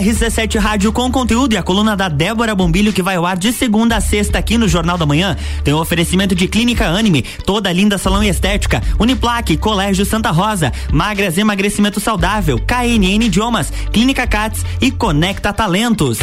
RC7 Rádio com conteúdo e a coluna da Débora Bombilho que vai ao ar de segunda a sexta aqui no Jornal da Manhã. Tem o oferecimento de Clínica Anime, toda linda salão e estética, Uniplaque, Colégio Santa Rosa, Magras Emagrecimento Saudável, KNN Idiomas, Clínica Cats e Conecta Talentos.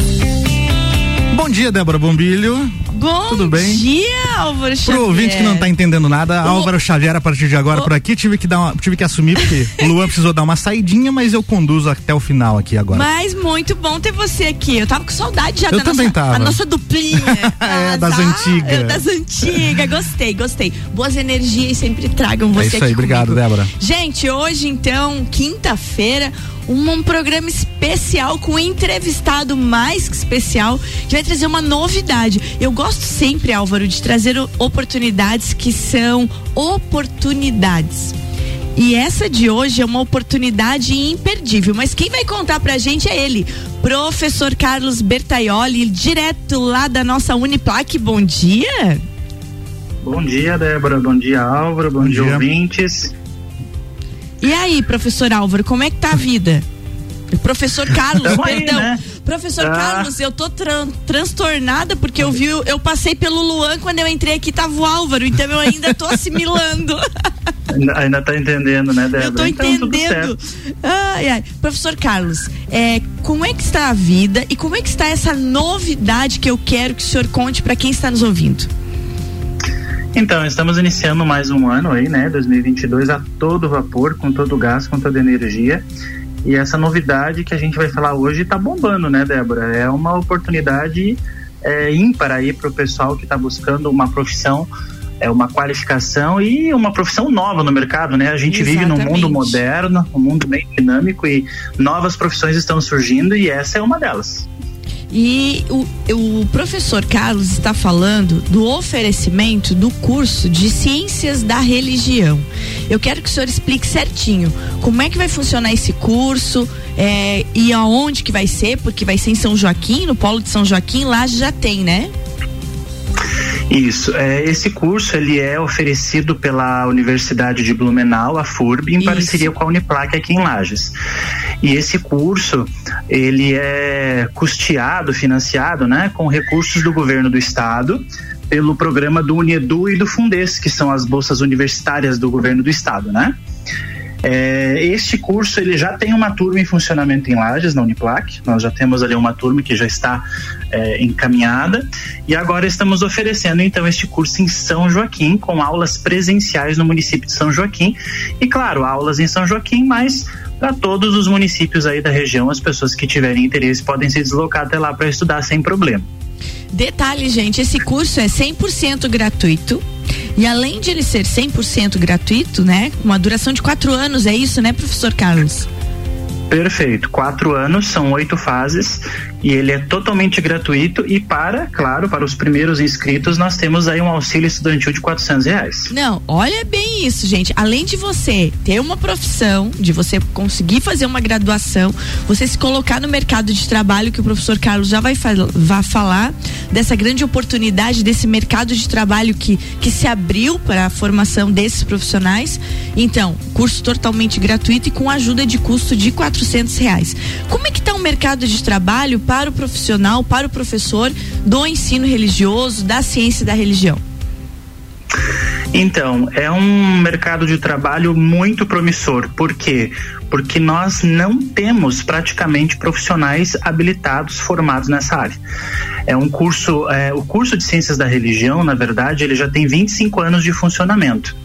Bom dia, Débora Bombilho. Bom Tudo bem? dia, Álvaro Xavier. Pro ouvinte que não tá entendendo nada, o... Álvaro Xavier, a partir de agora, o... por aqui, tive que, dar uma, tive que assumir, porque o Luan precisou dar uma saidinha, mas eu conduzo até o final aqui agora. Mas muito bom ter você aqui. Eu tava com saudade já eu da também nossa, tava. a nossa duplinha. é, das antigas. Das antigas. Gostei, gostei. Boas energias sempre tragam você é isso aí, aqui obrigado, comigo. Débora. Gente, hoje então, quinta-feira, um, um, programa especial com um entrevistado mais que especial que vai trazer uma novidade. Eu gosto sempre, Álvaro, de trazer oportunidades que são oportunidades. E essa de hoje é uma oportunidade imperdível. Mas quem vai contar pra gente é ele, professor Carlos Bertaioli, direto lá da nossa Uniplac. Bom dia. Bom dia, Débora. Bom dia, Álvaro. Bom, Bom dia, dia, ouvintes. E aí, professor Álvaro, como é que tá a vida? Professor Carlos, aí, perdão. Né? Professor ah. Carlos, eu tô tran transtornada porque eu vi, eu passei pelo Luan quando eu entrei aqui tava o Álvaro, então eu ainda tô assimilando. ainda, ainda tá entendendo, né, Débora? Eu tô então, entendendo. Ai, ai. Professor Carlos, é, como é que está a vida e como é que está essa novidade que eu quero que o senhor conte para quem está nos ouvindo? Então, estamos iniciando mais um ano aí, né, 2022 a todo vapor, com todo gás, com toda energia. E essa novidade que a gente vai falar hoje está bombando, né, Débora? É uma oportunidade é, ímpar aí para o pessoal que está buscando uma profissão, é uma qualificação e uma profissão nova no mercado, né? A gente Exatamente. vive num mundo moderno, um mundo bem dinâmico e novas profissões estão surgindo e essa é uma delas. E o, o professor Carlos está falando do oferecimento do curso de Ciências da Religião. Eu quero que o senhor explique certinho como é que vai funcionar esse curso é, e aonde que vai ser, porque vai ser em São Joaquim, no Polo de São Joaquim, lá já tem, né? Isso, é, esse curso ele é oferecido pela Universidade de Blumenau, a FURB, em Isso. parceria com a Uniplac aqui em Lages. E esse curso ele é custeado, financiado, né, com recursos do governo do estado pelo programa do Unedu e do Fundes, que são as bolsas universitárias do governo do estado, né? É, este curso ele já tem uma turma em funcionamento em Lages, na Uniplac. Nós já temos ali uma turma que já está é, encaminhada e agora estamos oferecendo então este curso em São Joaquim com aulas presenciais no município de São Joaquim e claro aulas em São Joaquim, mas para todos os municípios aí da região, as pessoas que tiverem interesse podem se deslocar até lá para estudar sem problema. Detalhe, gente, esse curso é 100% gratuito. E além de ele ser 100% gratuito, né? Uma duração de quatro anos, é isso, né, professor Carlos? Perfeito. Quatro anos, são oito fases e ele é totalmente gratuito e para, claro, para os primeiros inscritos nós temos aí um auxílio estudantil de quatrocentos reais. Não, olha bem isso, gente. Além de você ter uma profissão, de você conseguir fazer uma graduação, você se colocar no mercado de trabalho que o professor Carlos já vai, vai falar dessa grande oportunidade desse mercado de trabalho que que se abriu para a formação desses profissionais. Então, curso totalmente gratuito e com ajuda de custo de quatrocentos reais. Como é que está o mercado de trabalho para o profissional, para o professor do ensino religioso, da ciência da religião? Então, é um mercado de trabalho muito promissor. Por quê? Porque nós não temos praticamente profissionais habilitados formados nessa área. É um curso, é, o curso de Ciências da Religião, na verdade, ele já tem 25 anos de funcionamento.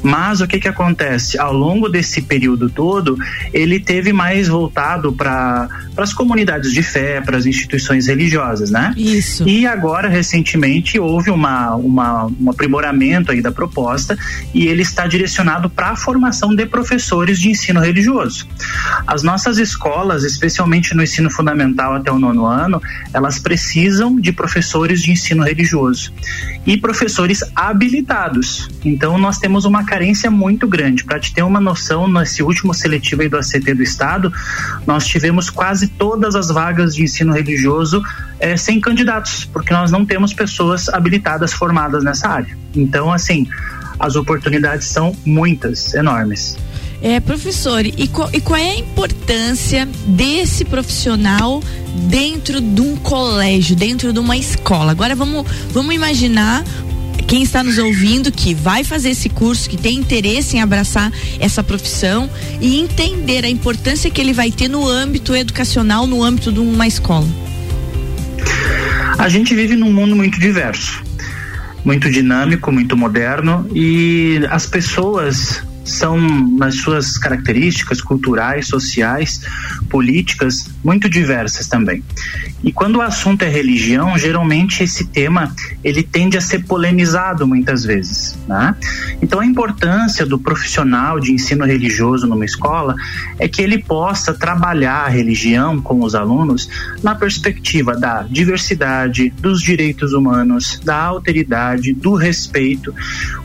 Mas o que que acontece? Ao longo desse período todo, ele teve mais voltado para as comunidades de fé, para as instituições religiosas, né? Isso. E agora, recentemente, houve uma, uma, um aprimoramento aí da proposta e ele está direcionado para a formação de professores de ensino religioso. As nossas escolas, especialmente no ensino fundamental até o nono ano, elas precisam de professores de ensino religioso e professores habilitados. Então, nós temos uma carência muito grande. Para te ter uma noção, nesse último seletivo aí do ACT do Estado, nós tivemos quase todas as vagas de ensino religioso é, sem candidatos, porque nós não temos pessoas habilitadas formadas nessa área. Então, assim, as oportunidades são muitas, enormes. É, professor, e qual, e qual é a importância desse profissional dentro de um colégio, dentro de uma escola? Agora vamos, vamos imaginar quem está nos ouvindo que vai fazer esse curso, que tem interesse em abraçar essa profissão e entender a importância que ele vai ter no âmbito educacional, no âmbito de uma escola. A gente vive num mundo muito diverso, muito dinâmico, muito moderno e as pessoas são, nas suas características culturais, sociais, políticas, muito diversas também. E quando o assunto é religião, geralmente esse tema ele tende a ser polemizado muitas vezes. Né? Então a importância do profissional de ensino religioso numa escola é que ele possa trabalhar a religião com os alunos na perspectiva da diversidade, dos direitos humanos, da alteridade, do respeito,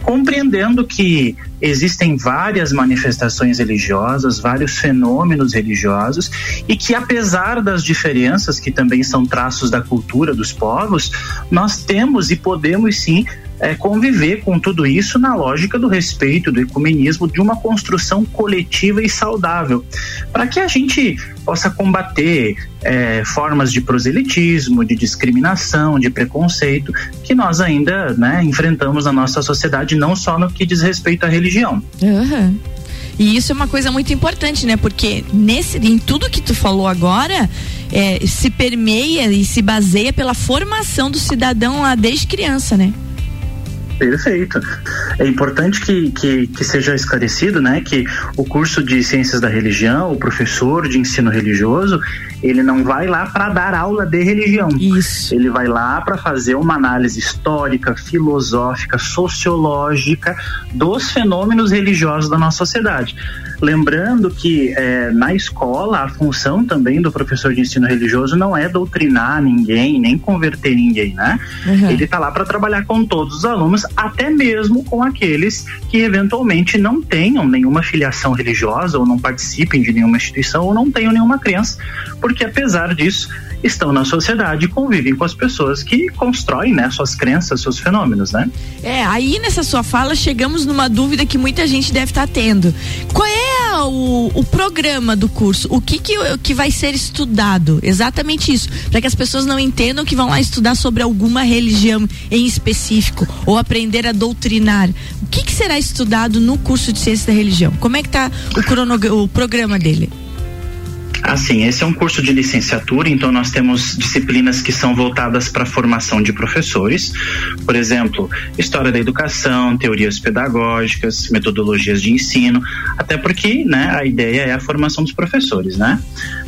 compreendendo que existem várias manifestações religiosas, vários fenômenos religiosos e que apesar das diferenças que também são traços da cultura dos povos, nós temos e podemos sim é, conviver com tudo isso na lógica do respeito, do ecumenismo, de uma construção coletiva e saudável, para que a gente possa combater é, formas de proselitismo, de discriminação, de preconceito que nós ainda né, enfrentamos na nossa sociedade, não só no que diz respeito à religião. Uhum. E isso é uma coisa muito importante, né? Porque nesse, em tudo que tu falou agora, é, se permeia e se baseia pela formação do cidadão lá desde criança, né? Perfeito. É importante que, que, que, seja esclarecido, né, que o curso de Ciências da Religião, o professor de ensino religioso, ele não vai lá para dar aula de religião. Isso. Ele vai lá para fazer uma análise histórica, filosófica, sociológica dos fenômenos religiosos da nossa sociedade. Lembrando que é, na escola a função também do professor de ensino religioso não é doutrinar ninguém, nem converter ninguém, né? Uhum. Ele está lá para trabalhar com todos os alunos, até mesmo com aqueles que eventualmente não tenham nenhuma filiação religiosa ou não participem de nenhuma instituição ou não tenham nenhuma crença, porque apesar disso estão na sociedade e convivem com as pessoas que constroem né, suas crenças, seus fenômenos, né? É, aí nessa sua fala chegamos numa dúvida que muita gente deve estar tá tendo. Qual é o, o programa do curso? O que, que, que vai ser estudado? Exatamente isso. Para que as pessoas não entendam que vão lá estudar sobre alguma religião em específico ou aprender a doutrinar. O que, que será estudado no curso de ciência da religião? Como é que está o, o programa dele? Assim, esse é um curso de licenciatura, então nós temos disciplinas que são voltadas para a formação de professores, por exemplo, história da educação, teorias pedagógicas, metodologias de ensino, até porque, né, a ideia é a formação dos professores, né?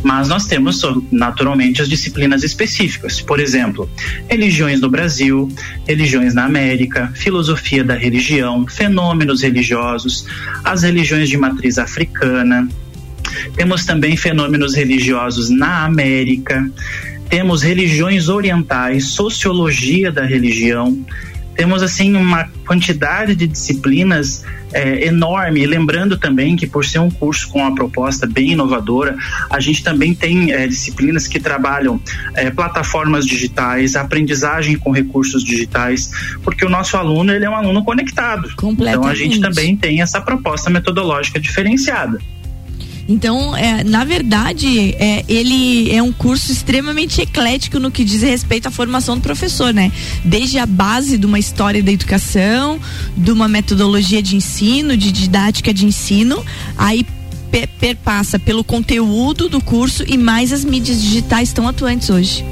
Mas nós temos naturalmente as disciplinas específicas, por exemplo, religiões no Brasil, religiões na América, filosofia da religião, fenômenos religiosos, as religiões de matriz africana, temos também fenômenos religiosos na América, temos religiões orientais, sociologia da religião, temos assim uma quantidade de disciplinas é, enorme. lembrando também que por ser um curso com uma proposta bem inovadora, a gente também tem é, disciplinas que trabalham é, plataformas digitais, aprendizagem com recursos digitais, porque o nosso aluno ele é um aluno conectado. Então a gente também tem essa proposta metodológica diferenciada. Então, é, na verdade, é, ele é um curso extremamente eclético no que diz respeito à formação do professor, né? Desde a base de uma história da educação, de uma metodologia de ensino, de didática de ensino, aí perpassa pelo conteúdo do curso e mais as mídias digitais tão atuantes hoje.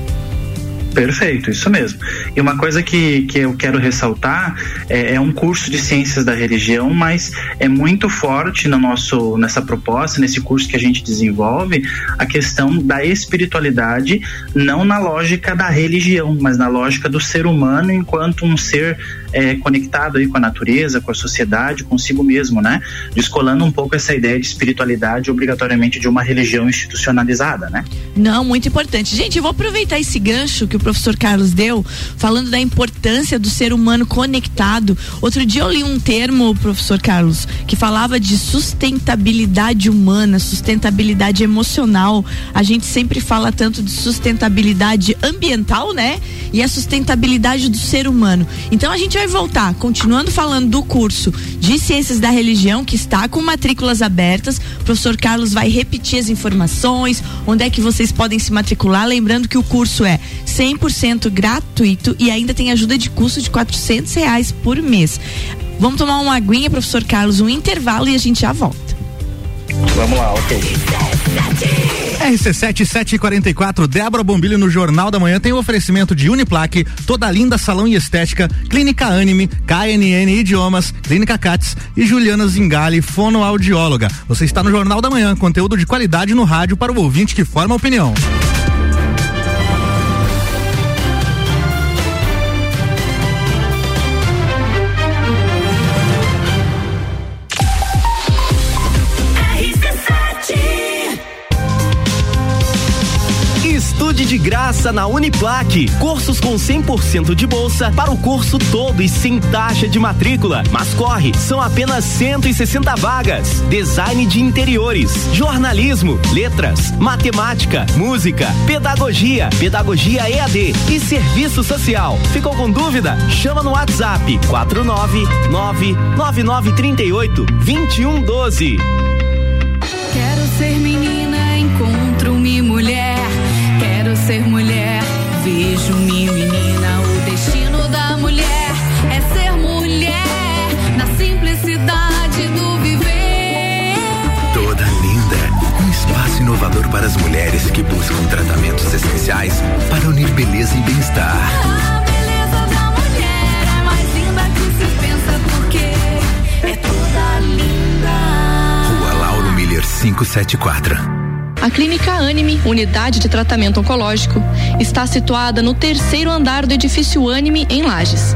Perfeito, isso mesmo. E uma coisa que, que eu quero ressaltar é, é, um curso de ciências da religião, mas é muito forte no nosso, nessa proposta, nesse curso que a gente desenvolve, a questão da espiritualidade, não na lógica da religião, mas na lógica do ser humano enquanto um ser é, conectado aí com a natureza, com a sociedade, consigo mesmo, né? Descolando um pouco essa ideia de espiritualidade obrigatoriamente de uma religião institucionalizada, né? Não, muito importante. Gente, eu vou aproveitar esse gancho que o professor Carlos deu, falando da importância do ser humano conectado. Outro dia eu li um termo, professor Carlos, que falava de sustentabilidade humana, sustentabilidade emocional. A gente sempre fala tanto de sustentabilidade ambiental, né? E a sustentabilidade do ser humano. Então a gente vai vai voltar, continuando falando do curso de Ciências da Religião, que está com matrículas abertas. O professor Carlos vai repetir as informações, onde é que vocês podem se matricular. Lembrando que o curso é 100% gratuito e ainda tem ajuda de custo de 400 reais por mês. Vamos tomar uma aguinha, professor Carlos, um intervalo e a gente já volta. Vamos lá, ok. RC7 744, Débora Bombilho no Jornal da Manhã tem o oferecimento de Uniplaque, toda linda salão e estética, Clínica Anime, KNN Idiomas, Clínica Cats e Juliana Zingali, fonoaudióloga. Você está no Jornal da Manhã, conteúdo de qualidade no rádio para o ouvinte que forma opinião. De graça na Uniplaque. Cursos com 100% de bolsa para o curso todo e sem taxa de matrícula. Mas corre, são apenas 160 vagas. Design de interiores, jornalismo, letras, matemática, música, pedagogia, pedagogia EAD e serviço social. Ficou com dúvida? Chama no WhatsApp 499 9938 2112. Quero ser menina, encontro-me mulher. Para as mulheres que buscam tratamentos essenciais para unir beleza e bem-estar. A beleza da mulher é mais linda que se pensa, porque é toda linda. Rua Lauro Miller 574. A Clínica Anime, unidade de tratamento oncológico, está situada no terceiro andar do edifício Anime, em Lages.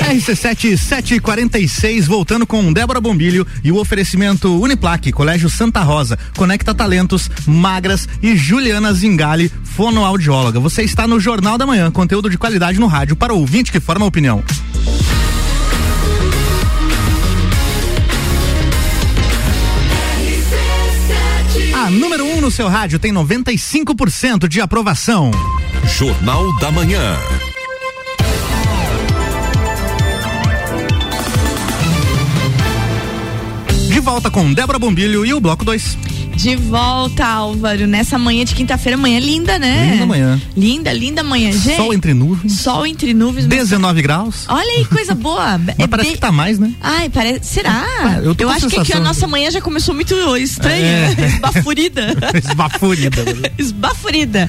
RC7 746, voltando com Débora Bombilho e o oferecimento Uniplaque, Colégio Santa Rosa, Conecta Talentos, Magras e Juliana Zingali, fonoaudióloga. Você está no Jornal da Manhã, conteúdo de qualidade no rádio para o ouvinte que forma opinião. A número 1 um no seu rádio tem 95% de aprovação. Jornal da Manhã. Volta com Débora Bombilho e o Bloco 2. De volta, Álvaro, nessa manhã de quinta-feira, manhã linda, né? Linda manhã. Linda, linda manhã, gente. Sol entre nuvens. Sol entre nuvens. mas- 19 graus. Olha aí, coisa boa. Mas parece que tá mais, né? Ai, parece. Será? Ah, eu tô com a acho que aqui a sensação- nossa manhã já começou muito estranha, É. né? esbafurida. Esbafurida. Esbafurida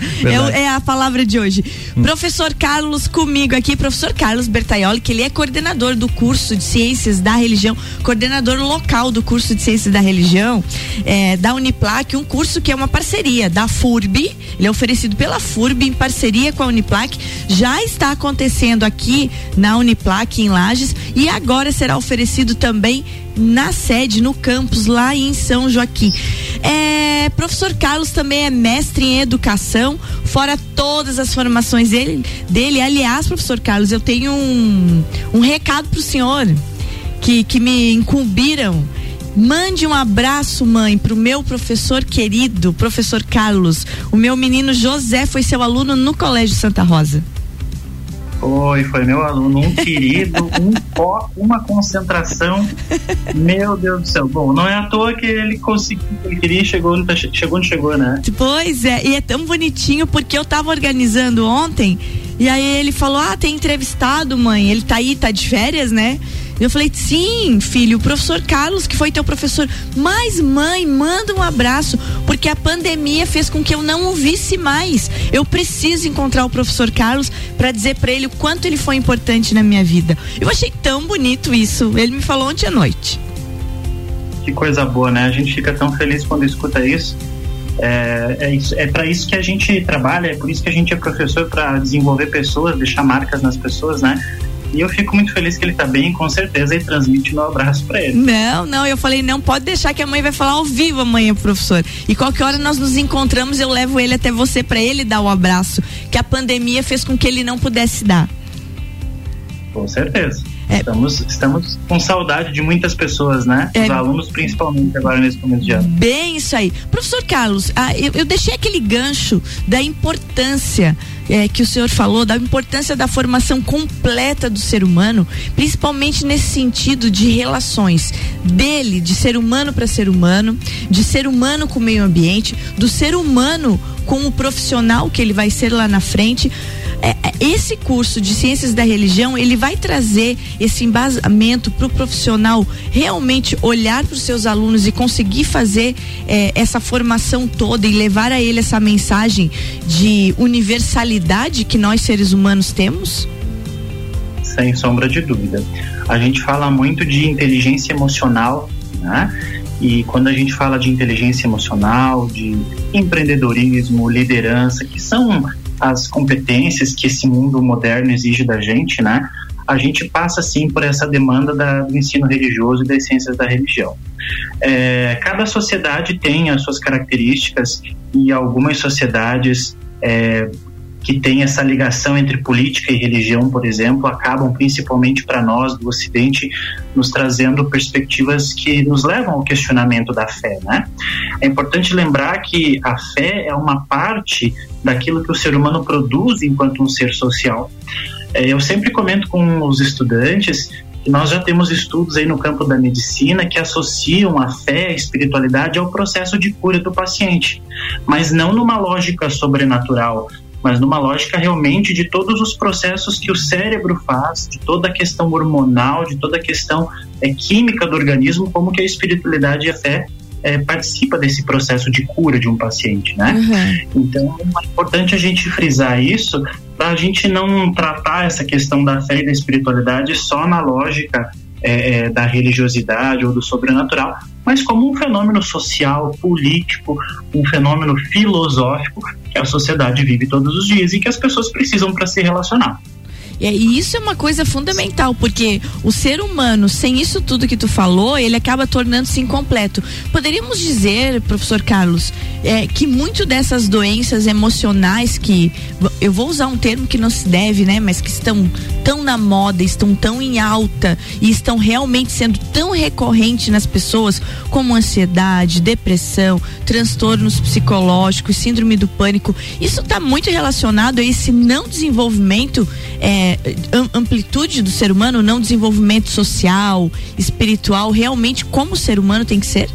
é, é a palavra de hoje. Professor Carlos comigo aqui, professor Carlos Bertaioli, que ele é coordenador do curso de Ciências da Religião, coordenador local do curso de Ciências da Religião, é, da Uniplac, um curso que é uma parceria da FURB, ele é oferecido pela FURB em parceria com a Uniplac, já está acontecendo aqui na Uniplac em Lages e agora será oferecido também na sede, no campus, lá em São Joaquim. É, professor Carlos também é mestre em educação, fora todas as formações dele. dele. Aliás, professor Carlos, eu tenho um, um recado para o senhor que, que me incumbiram. Mande um abraço, mãe, pro meu professor querido, professor Carlos. O meu menino José foi seu aluno no Colégio Santa Rosa. Foi, foi meu aluno, um querido, um foco, uma concentração. Meu Deus do céu. Bom, não é à toa que ele conseguiu, ele queria e chegou, tá- chegou onde chegou, né? Pois é, e é tão bonitinho porque eu tava organizando ontem e aí ele falou: Ah, tem entrevistado, mãe. Ele tá aí, tá de férias, né? Eu falei, sim, filho, o professor Carlos, que foi teu professor. Mas, mãe, manda um abraço, porque a pandemia fez com que eu não o visse mais. Eu preciso encontrar o professor Carlos para dizer para ele o quanto ele foi importante na minha vida. Eu achei tão bonito isso. Ele me falou ontem à noite. Que coisa boa, né? A gente fica tão feliz quando escuta isso. É, é, é para isso que a gente trabalha, é por isso que a gente é professor para desenvolver pessoas, deixar marcas nas pessoas, né? E eu fico muito feliz que ele tá bem, com certeza, e transmite meu abraço para ele. Não, não, eu falei, não pode deixar que a mãe vai falar ao vivo amanhã, professor. E qualquer hora nós nos encontramos, eu levo ele até você para ele dar o abraço que a pandemia fez com que ele não pudesse dar. Com certeza. É. Estamos, estamos com saudade de muitas pessoas, né? É. Os alunos, principalmente, agora nesse começo de ano. Bem isso aí. Professor Carlos, ah, eu, eu deixei aquele gancho da importância é, que o senhor falou, da importância da formação completa do ser humano, principalmente nesse sentido de relações dele, de ser humano para ser humano, de ser humano com o meio ambiente, do ser humano com o profissional que ele vai ser lá na frente. É, é, esse curso de ciências da religião ele vai trazer esse embasamento para o profissional realmente olhar para os seus alunos e conseguir fazer é, essa formação toda e levar a ele essa mensagem de universalidade que nós seres humanos temos? Sem sombra de dúvida. A gente fala muito de inteligência emocional, né? E quando a gente fala de inteligência emocional, de empreendedorismo, liderança, que são as competências que esse mundo moderno exige da gente, né? A gente passa sim por essa demanda da, do ensino religioso e das ciências da religião. É, cada sociedade tem as suas características e algumas sociedades é, que têm essa ligação entre política e religião, por exemplo, acabam principalmente para nós do Ocidente nos trazendo perspectivas que nos levam ao questionamento da fé, né? É importante lembrar que a fé é uma parte daquilo que o ser humano produz enquanto um ser social. É, eu sempre comento com os estudantes que nós já temos estudos aí no campo da medicina que associam a fé, a espiritualidade ao processo de cura do paciente, mas não numa lógica sobrenatural, mas numa lógica realmente de todos os processos que o cérebro faz, de toda a questão hormonal, de toda a questão é, química do organismo, como que a espiritualidade e a fé é, participa desse processo de cura de um paciente, né? Então é importante a gente frisar isso para a gente não tratar essa questão da fé e da espiritualidade só na lógica é, é, da religiosidade ou do sobrenatural, mas como um fenômeno social, político, um fenômeno filosófico que a sociedade vive todos os dias e que as pessoas precisam para se relacionar. E é- e isso é uma coisa fundamental, porque o ser humano, sem isso tudo que tu falou, ele acaba tornando-se incompleto. Poderíamos dizer, professor Carlos, é, que muito dessas doenças emocionais que eu vou usar um termo que não se deve, né, mas que estão tão na moda, estão tão em alta e estão realmente sendo tão recorrentes nas pessoas, como ansiedade, depressão, transtornos psicológicos, síndrome do pânico, isso está muito relacionado a esse não desenvolvimento, é, am- amplitude do ser humano, não desenvolvimento social, espiritual, realmente como o ser humano tem que ser?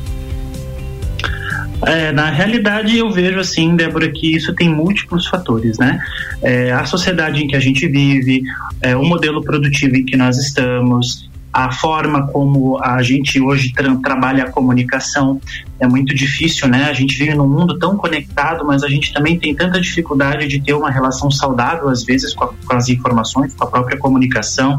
É, na realidade, eu vejo assim, Débora, que isso tem múltiplos fatores, né? É, a sociedade em que a gente vive, é, o modelo produtivo em que nós estamos, a forma como a gente hoje tra- trabalha a comunicação é muito difícil, né? A gente vive num mundo tão conectado, mas a gente também tem tanta dificuldade de ter uma relação saudável, às vezes, com, a- com as informações, com a própria comunicação.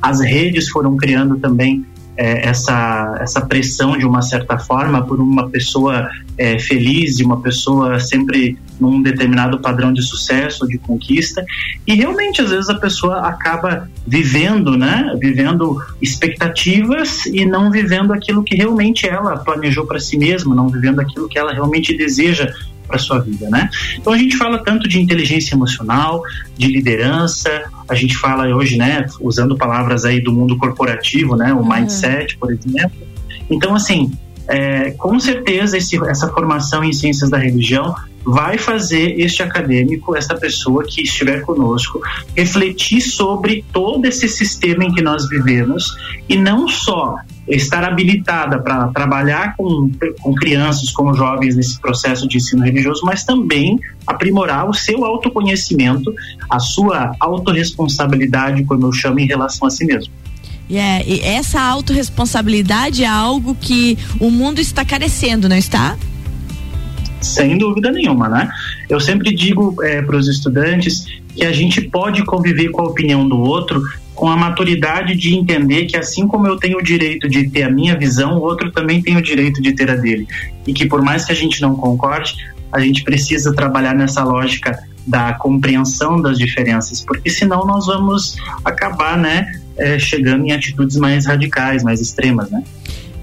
As redes foram criando também é, essa, essa pressão de uma certa forma por uma pessoa é, feliz, de uma pessoa sempre num determinado padrão de sucesso, de conquista, e realmente às vezes a pessoa acaba vivendo, né, vivendo expectativas e não vivendo aquilo que realmente ela planejou para si mesma, não vivendo aquilo que ela realmente deseja para sua vida, né? Então a gente fala tanto de inteligência emocional, de liderança, a gente fala hoje, né, usando palavras aí do mundo corporativo, né, o mindset, por exemplo. Então assim, é, com certeza esse, essa formação em ciências da religião vai fazer este acadêmico, essa pessoa que estiver conosco, refletir sobre todo esse sistema em que nós vivemos e não só estar habilitada para trabalhar com, com crianças, com jovens nesse processo de ensino religioso, mas também aprimorar o seu autoconhecimento, a sua autorresponsabilidade, como eu chamo, em relação a si mesmo. É, e essa autorresponsabilidade é algo que o mundo está carecendo, não está? Sem dúvida nenhuma, né? Eu sempre digo para os estudantes que a gente pode conviver com a opinião do outro com a maturidade de entender que assim como eu tenho o direito de ter a minha visão, o outro também tem o direito de ter a dele. E que por mais que a gente não concorde, a gente precisa trabalhar nessa lógica da compreensão das diferenças, porque senão nós vamos acabar, né, eh, chegando em atitudes mais radicais, mais extremas, né?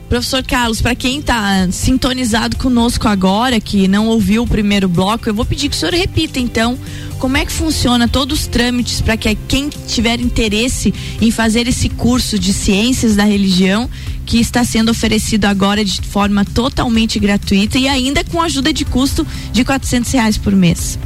Professor Carlos, para quem está sintonizado conosco agora, que não ouviu o primeiro bloco, eu vou pedir que o senhor repita então como é que funciona todos os trâmites para que quem tiver interesse em fazer esse curso de ciências da religião que está sendo oferecido agora de forma totalmente gratuita e ainda com ajuda de custo de quatrocentos reais por mês.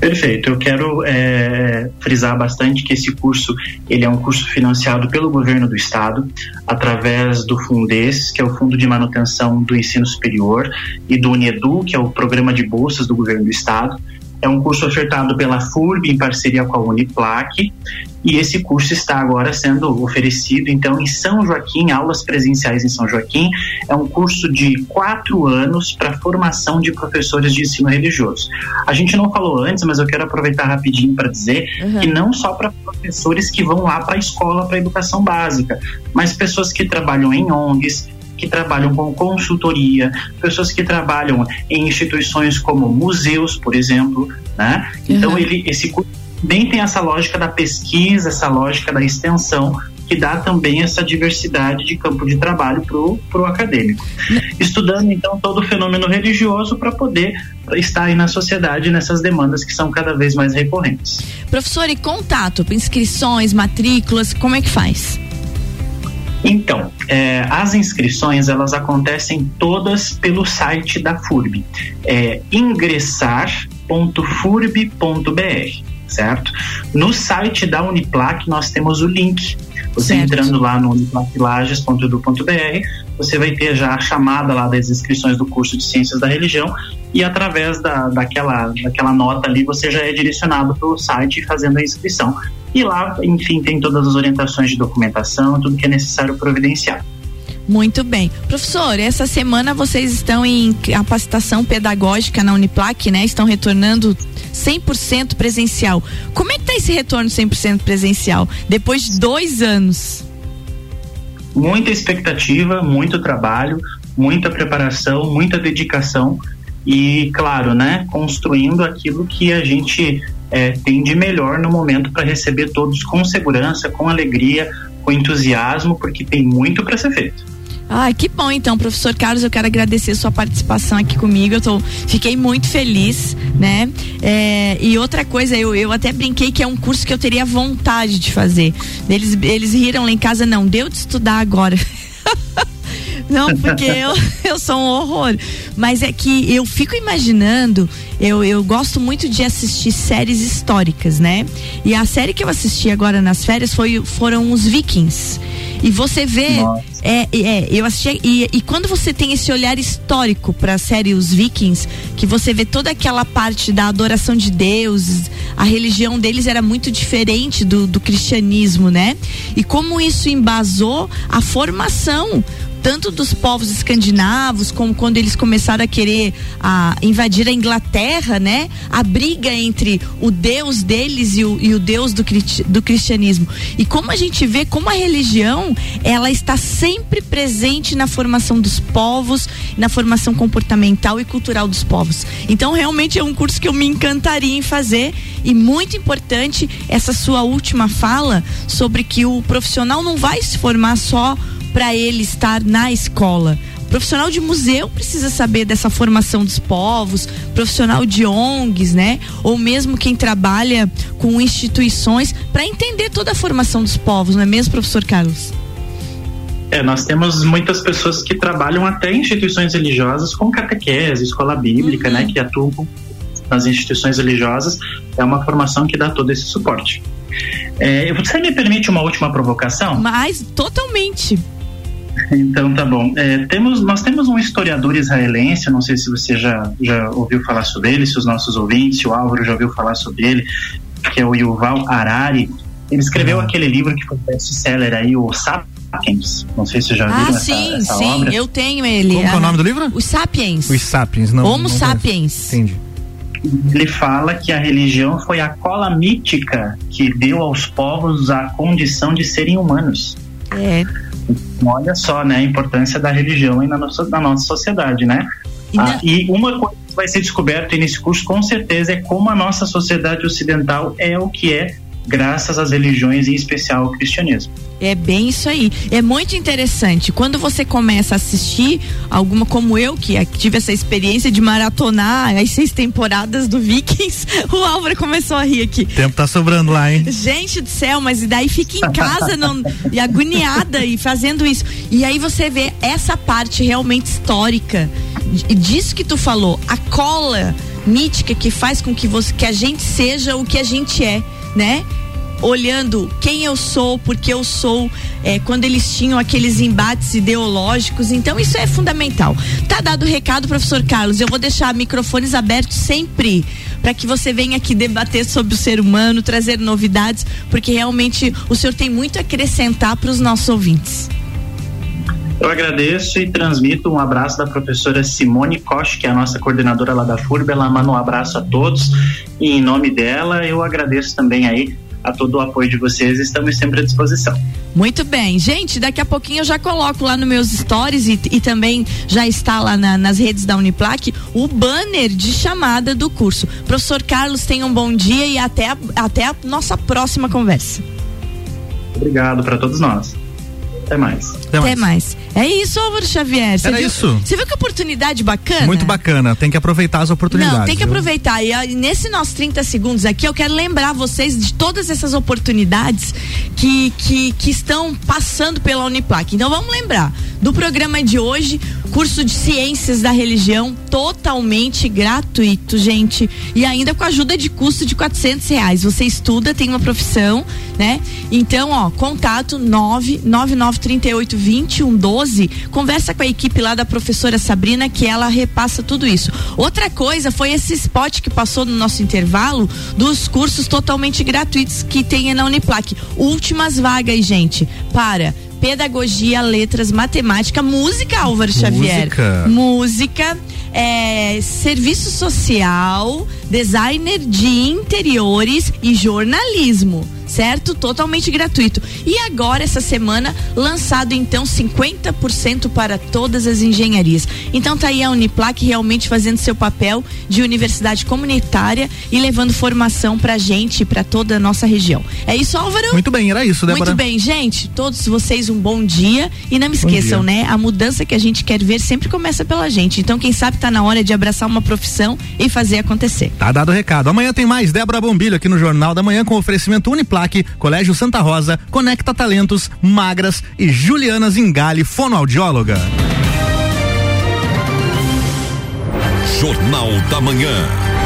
Perfeito. Eu quero é, frisar bastante que esse curso ele é um curso financiado pelo governo do estado através do Fundes, que é o Fundo de Manutenção do Ensino Superior, e do Unedu, que é o Programa de Bolsas do governo do estado. É um curso ofertado pela FURB em parceria com a Uniplac e esse curso está agora sendo oferecido então em São Joaquim, aulas presenciais em São Joaquim. É um curso de quatro anos para formação de professores de ensino religioso. A gente não falou antes, mas eu quero aproveitar rapidinho para dizer Uhum. que não só para professores que vão lá para a escola para educação básica, mas pessoas que trabalham em ONGs, que trabalham com consultoria, pessoas que trabalham em instituições como museus, por exemplo, né? Então Uhum. ele esse curso também tem essa lógica da pesquisa, essa lógica da extensão que dá também essa diversidade de campo de trabalho pro, pro acadêmico. Estudando então todo o fenômeno religioso para poder estar aí na sociedade nessas demandas que são cada vez mais recorrentes. Professor, e contato, inscrições, matrículas, como é que faz? Então, é, as inscrições elas acontecem todas pelo site da FURB, é ingressar.furb.br, certo? No site da Uniplac nós temos o link. Você Certo. entrando lá no uniplaclages.edu.br, você vai ter já a chamada lá das inscrições do curso de Ciências da Religião e através da, daquela, daquela nota ali você já é direcionado para o site fazendo a inscrição. E lá, enfim, tem todas as orientações de documentação, tudo que é necessário providenciar. Muito bem. Professor, essa semana vocês estão em capacitação pedagógica na Uniplac, né? Estão retornando 100% presencial. Como é que tá esse retorno 100% presencial? Depois de dois anos. Muita expectativa, muito trabalho, muita preparação, muita dedicação e, claro, né, construindo aquilo que a gente eh, tem de melhor no momento para receber todos com segurança, com alegria, com entusiasmo, porque tem muito para ser feito. Ai, que bom então, professor Carlos, eu quero agradecer sua participação aqui comigo. Eu tô, fiquei muito feliz, né? É, e outra coisa, eu, eu até brinquei que é um curso que eu teria vontade de fazer. Eles, eles riram lá em casa, não, deu de estudar agora. Não, porque eu, eu sou um horror. Mas é que eu fico imaginando, eu, eu gosto muito de assistir séries históricas, né? E a série que eu assisti agora nas férias foi, foram os Vikings. E você vê. Nossa. É, é, eu assisti. E, e quando você tem esse olhar histórico para a série Os Vikings, que você vê toda aquela parte da adoração de Deus, a religião deles era muito diferente do, do cristianismo, né? E como isso embasou a formação tanto dos povos escandinavos como quando eles começaram a querer a invadir a Inglaterra, né? A briga entre o Deus deles e o, e o Deus do, do cristianismo. E como a gente vê como a religião ela está sempre presente na formação dos povos, na formação comportamental e cultural dos povos. Então realmente é um curso que eu me encantaria em fazer e muito importante essa sua última fala sobre que o profissional não vai se formar só para ele estar na escola. Profissional de museu precisa saber dessa formação dos povos, profissional de ONGs, né? Ou mesmo quem trabalha com instituições para entender toda a formação dos povos, não é mesmo, professor Carlos? É, nós temos muitas pessoas que trabalham até em instituições religiosas com catequese, escola bíblica, né, que atuam nas instituições religiosas. É uma formação que dá todo esse suporte. É, você me permite uma última provocação? Mas totalmente. Então tá bom. É, temos, nós temos um historiador israelense, não sei se você já, já ouviu falar sobre ele, se os nossos ouvintes, se o Álvaro já ouviu falar sobre ele, que é o Yuval Harari. Ele escreveu aquele livro que foi best-seller aí, o Sapiens. Não sei se já viram Ah, essa, sim, essa sim, obra. eu tenho ele. Como que é o Ah, nome do livro? Os Sapiens. Os Sapiens, não. Homo não conheço. sapiens. Entendi. Ele fala que a religião foi a cola mítica que deu aos povos a condição de serem humanos. É. Então, Olha só, né, a importância da religião na nossa, na nossa sociedade, né? E Ah, e uma coisa que vai ser descoberta nesse curso, com certeza, é como a nossa sociedade ocidental é o que é, graças às religiões, em especial o cristianismo. É bem isso aí. É muito interessante. Quando você começa a assistir alguma como eu, que tive essa experiência de maratonar as seis temporadas do Vikings, o Álvaro começou a rir aqui. O tempo tá sobrando lá, hein? Gente do céu, mas e daí fica em casa não, e agoniada e fazendo isso. E aí você vê essa parte realmente histórica e disso que tu falou, a cola mítica que faz com que você que a gente seja o que a gente é, né? Olhando quem eu sou, porque eu sou, é, quando eles tinham aqueles embates ideológicos, então isso é fundamental. Tá dado o recado, professor Carlos. Eu vou deixar microfones abertos sempre para que você venha aqui debater sobre o ser humano, trazer novidades, porque realmente o senhor tem muito a acrescentar para os nossos ouvintes. Eu agradeço e transmito um abraço da professora Simone Koch, que é a nossa coordenadora lá da FURB. Ela manda um abraço a todos e em nome dela eu agradeço também aí a todo o apoio de vocês. Estamos sempre à disposição. Muito bem, gente, daqui a pouquinho eu já coloco lá nos meus stories e, e também já está lá na- nas redes da Uniplac o banner de chamada do curso. Professor Carlos, tenha um bom dia e até a, até a nossa próxima conversa. Obrigado para todos nós. Até mais. Até, mais. É isso, Álvaro Xavier. Você Era viu, isso. Você viu que oportunidade bacana? Muito bacana. Tem que aproveitar as oportunidades. Não, tem que viu? aproveitar. E, e nesse nossos 30 segundos aqui, eu quero lembrar vocês de todas essas oportunidades que, que, que estão passando pela Uniplac. Então vamos lembrar do programa de hoje, curso de Ciências da Religião, totalmente gratuito, gente. E ainda com ajuda de custo de 400 reais. Você estuda, tem uma profissão, né? Então, ó, contato 99938 2112. Conversa com a equipe lá da professora Sabrina que ela repassa tudo isso. Outra coisa foi esse spot que passou no nosso intervalo dos cursos totalmente gratuitos que tem na Uniplac. Últimas vagas, gente, para pedagogia, letras, matemática, música, Álvaro Xavier. Música. Música, é, serviço social, designer de interiores e jornalismo. Certo? Totalmente gratuito. E agora, essa semana, lançado então 50% para todas as engenharias. Então tá aí a Uniplac realmente fazendo seu papel de universidade comunitária e levando formação pra gente e pra toda a nossa região. É isso, Álvaro? Muito bem, era isso, Débora. Muito bem, gente. Todos vocês um bom dia. E não me esqueçam, né? A mudança que a gente quer ver sempre começa pela gente. Então, quem sabe tá na hora de abraçar uma profissão e fazer acontecer. Tá dado o recado. Amanhã tem mais Débora Bombilho aqui no Jornal da Manhã com oferecimento Uniplaque, Colégio Santa Rosa, Conecta Talentos, Magras e Juliana Zingale, fonoaudióloga. Jornal da Manhã.